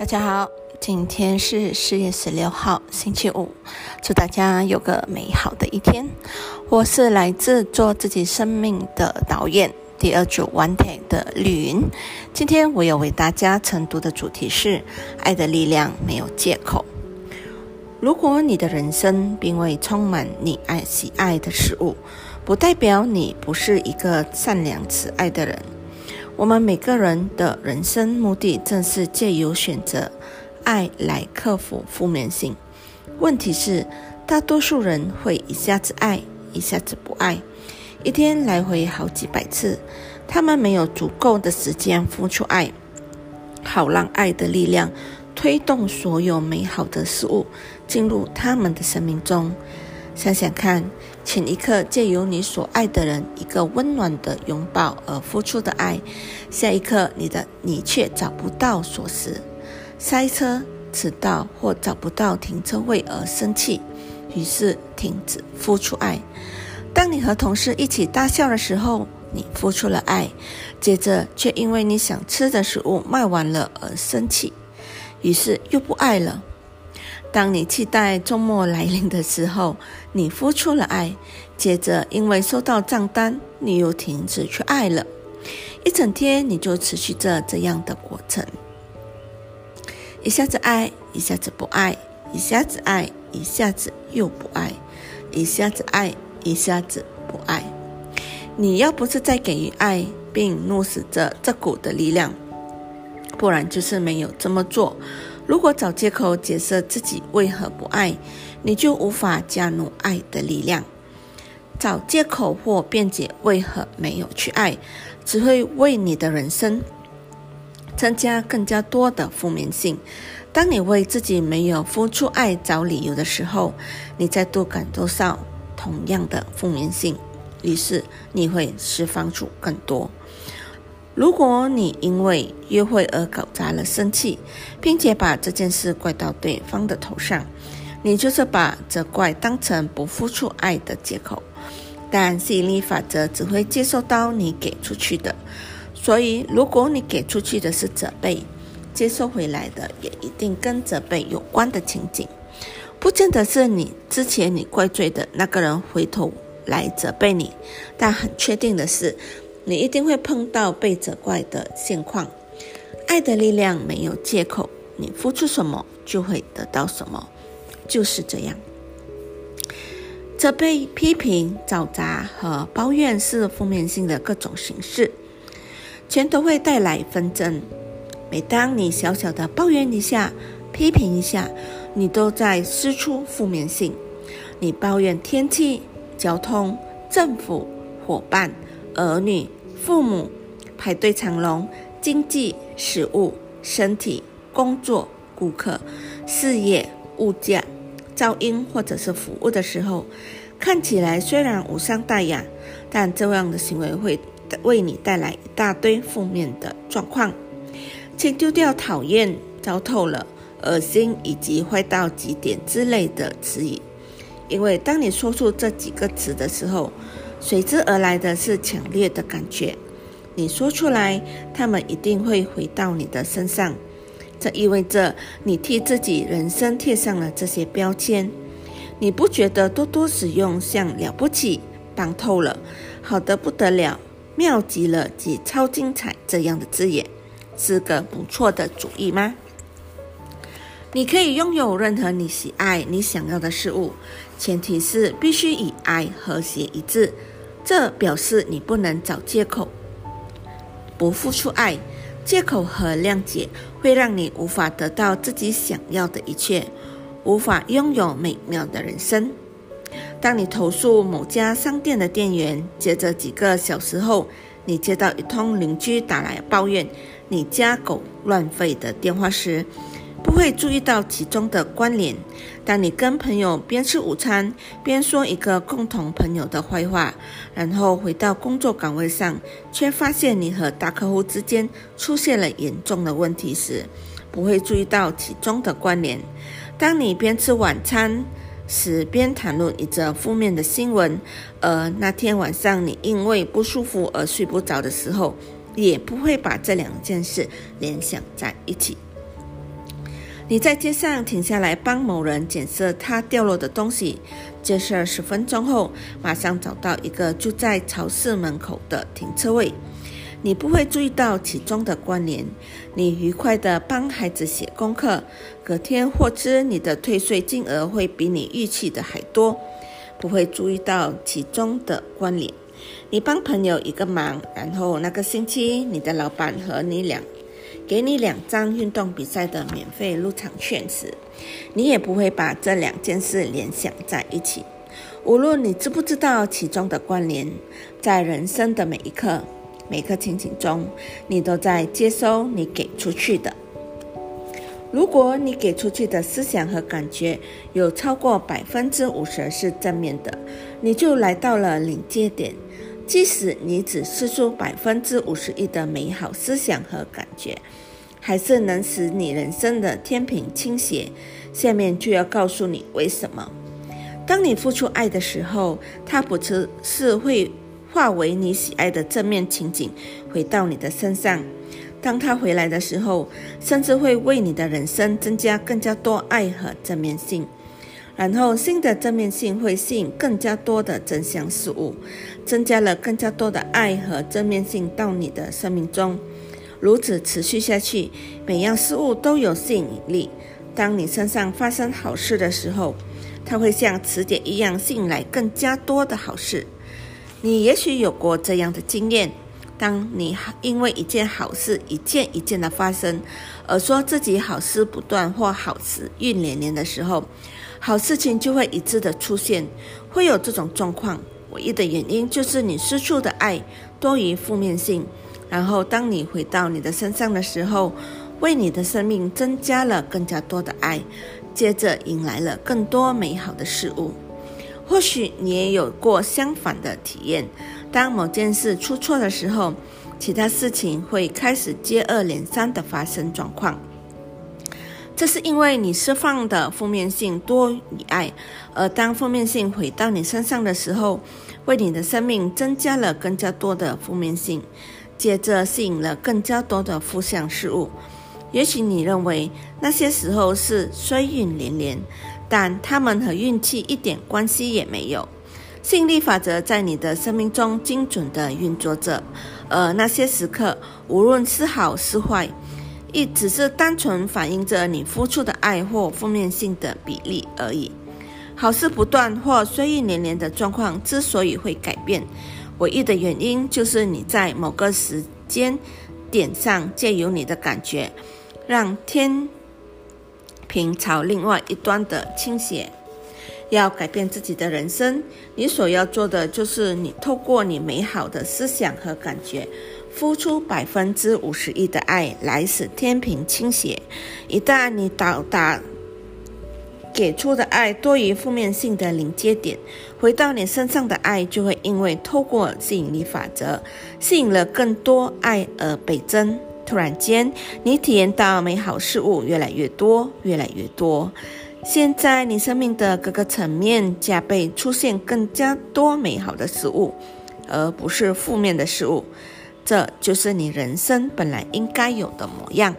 大家好，今天是四月十六号，星期五。祝大家有个美好的一天。我是来自做自己生命的导演第二组 One Take 的绿云。今天我要为大家晨读的主题是：爱的力量没有借口。如果你的人生并未充满你爱喜爱的事物，不代表你不是一个善良慈爱的人。我们每个人的人生目的，正是借由选择爱来克服负面性。问题是，大多数人会一下子爱，一下子不爱，一天来回好几百次。他们没有足够的时间付出爱，好让爱的力量推动所有美好的事物进入他们的生命中。想想看，前一刻借由你所爱的人一个温暖的拥抱而付出的爱，下一刻你的你却找不到锁匙、塞车、迟到或找不到停车位而生气，于是停止付出爱。当你和同事一起大笑的时候，你付出了爱，接着却因为你想吃的食物卖完了而生气，于是又不爱了。当你期待周末来临的时候，你付出了爱，接着因为收到账单，你又停止去爱了。一整天你就持续着这样的过程：一下子爱，一下子不爱；一下子爱，一下子又不爱；一下子爱，一下子不爱。你要不是在给予爱，并怒死着这股的力量，不然就是没有这么做。如果找借口解释自己为何不爱，你就无法加入爱的力量。找借口或辩解为何没有去爱，只会为你的人生增加更加多的负面性。当你为自己没有付出爱找理由的时候，你再度感受到同样的负面性，于是你会释放出更多。如果你因为约会而搞砸了生气，并且把这件事怪到对方的头上，你就是把责怪当成不付出爱的借口。但吸引力法则只会接受到你给出去的，所以如果你给出去的是责备，接收回来的也一定跟责备有关的情景，不见得是你之前你怪罪的那个人回头来责备你，但很确定的是。你一定会碰到被责怪的现况。爱的力量没有借口，你付出什么就会得到什么，就是这样。责备、批评、找茬和抱怨是负面性的各种形式，全都会带来纷争。每当你小小的抱怨一下、批评一下，你都在施出负面性。你抱怨天气、交通、政府、伙伴、儿女。父母排队长龙，经济、食物、身体、工作、顾客、事业、物价、噪音或者是服务的时候，看起来虽然无伤大雅，但这样的行为会为你带来一大堆负面的状况。请丢掉讨厌、糟透了、恶心以及坏到极点之类的词语，因为当你说出这几个词的时候。随之而来的是强烈的感觉，你说出来，他们一定会回到你的身上。这意味着你替自己人生贴上了这些标签。你不觉得多多使用像了不起、棒透了、好的不得了、妙极了及超精彩这样的字眼是个不错的主意吗？你可以拥有任何你喜爱、你想要的事物，前提是必须以爱和谐一致。这表示你不能找借口，不付出爱。借口和谅解会让你无法得到自己想要的一切，无法拥有美妙的人生。当你投诉某家商店的店员，接着几个小时后，你接到一通邻居打来抱怨你家狗乱吠的电话时，不会注意到其中的关联。当你跟朋友边吃午餐边说一个共同朋友的坏话，然后回到工作岗位上，却发现你和大客户之间出现了严重的问题时，不会注意到其中的关联。当你边吃晚餐时边谈论一则负面的新闻，而那天晚上你因为不舒服而睡不着的时候，也不会把这两件事联想在一起。你在街上停下来帮某人捡拾他掉落的东西，接拾十分钟后，马上找到一个就在超市门口的停车位。你不会注意到其中的关联。你愉快地帮孩子写功课，隔天获知你的退税金额会比你预期的还多，不会注意到其中的关联。你帮朋友一个忙，然后那个星期你的老板和你两给你两张运动比赛的免费入场券时，你也不会把这两件事联想在一起。无论你知不知道其中的关联，在人生的每一刻。每个情景中，你都在接收你给出去的。如果你给出去的思想和感觉有超过百分之五十是正面的，你就来到了临界点。即使你只施出百分之五十一的美好思想和感觉，还是能使你人生的天平倾斜。下面就要告诉你为什么。当你付出爱的时候，它不只是会。化为你喜爱的正面情景，回到你的身上。当他回来的时候，甚至会为你的人生增加更加多爱和正面性。然后，新的正面性会吸引更加多的正向事物，增加了更加多的爱和正面性到你的生命中。如此持续下去，每样事物都有吸引力。当你身上发生好事的时候，它会像磁铁一样吸引来更加多的好事。你也许有过这样的经验：当你因为一件好事一件一件的发生，而说自己好事不断或好事运连连的时候，好事情就会一致的出现。会有这种状况，唯一的原因就是你失处的爱多于负面性。然后，当你回到你的身上的时候，为你的生命增加了更加多的爱，接着迎来了更多美好的事物。或许你也有过相反的体验，当某件事出错的时候，其他事情会开始接二连三的发生状况。这是因为你释放的负面性多于爱，而当负面性回到你身上的时候，为你的生命增加了更加多的负面性，接着吸引了更加多的负向事物。也许你认为那些时候是衰运连连。但他们和运气一点关系也没有。吸引力法则在你的生命中精准地运作着，而那些时刻，无论是好是坏，亦只是单纯反映着你付出的爱或负面性的比例而已。好事不断或衰运连连的状况之所以会改变，唯一的原因就是你在某个时间点上，借由你的感觉，让天。平朝另外一端的倾斜，要改变自己的人生，你所要做的就是你透过你美好的思想和感觉，付出百分之五十一的爱，来使天平倾斜。一旦你到达给出的爱多于负面性的临界点，回到你身上的爱就会因为透过吸引力法则，吸引了更多爱而倍增。突然间，你体验到美好事物越来越多，越来越多。现在，你生命的各个层面加倍出现更加多美好的事物，而不是负面的事物。这就是你人生本来应该有的模样。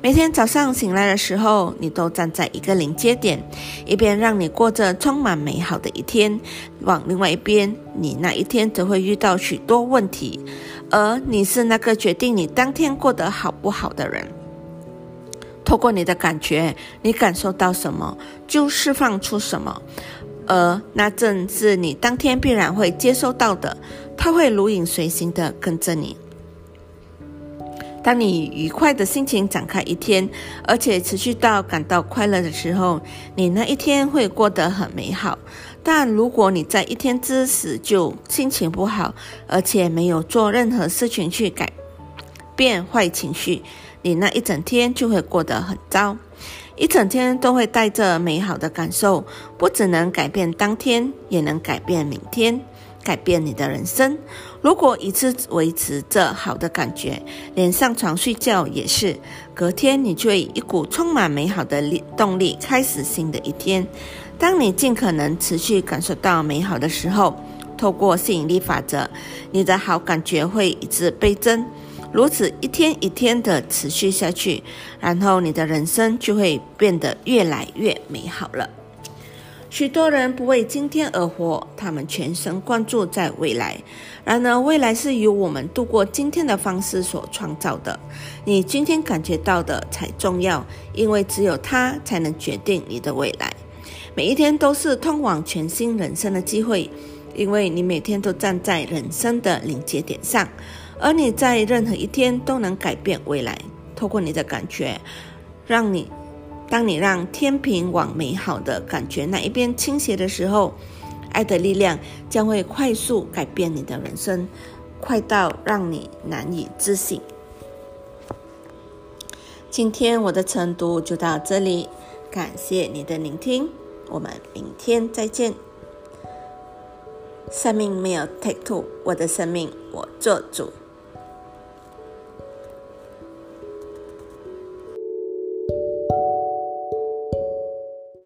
每天早上醒来的时候，你都站在一个临界点，一边让你过着充满美好的一天，往另外一边，你那一天则会遇到许多问题。而你是那个决定你当天过得好不好的人。透过你的感觉，你感受到什么，就释放出什么，而那正是你当天必然会接收到的。它会如影随形的跟着你。当你愉快的心情展开一天，而且持续到感到快乐的时候，你那一天会过得很美好。但如果你在一天之时就心情不好，而且没有做任何事情去改变坏情绪，你那一整天就会过得很糟。一整天都会带着美好的感受，不只能改变当天，也能改变明天，改变你的人生。如果一直维持着好的感觉，连上床睡觉也是，隔天你就会一股充满美好的力动力开始新的一天。当你尽可能持续感受到美好的时候，透过吸引力法则，你的好感觉会一直倍增。如此一天一天的持续下去，然后你的人生就会变得越来越美好了。许多人不为今天而活，他们全神贯注在未来。然而，未来是由我们度过今天的方式所创造的。你今天感觉到的才重要，因为只有它才能决定你的未来。每一天都是通往全新人生的机会，因为你每天都站在人生的临界点上，而你在任何一天都能改变未来。透过你的感觉，让你。当你让天平往美好的感觉那一边倾斜的时候，爱的力量将会快速改变你的人生，快到让你难以置信。今天我的晨读就到这里，感谢你的聆听，我们明天再见。生命没有 take two，我的生命我做主。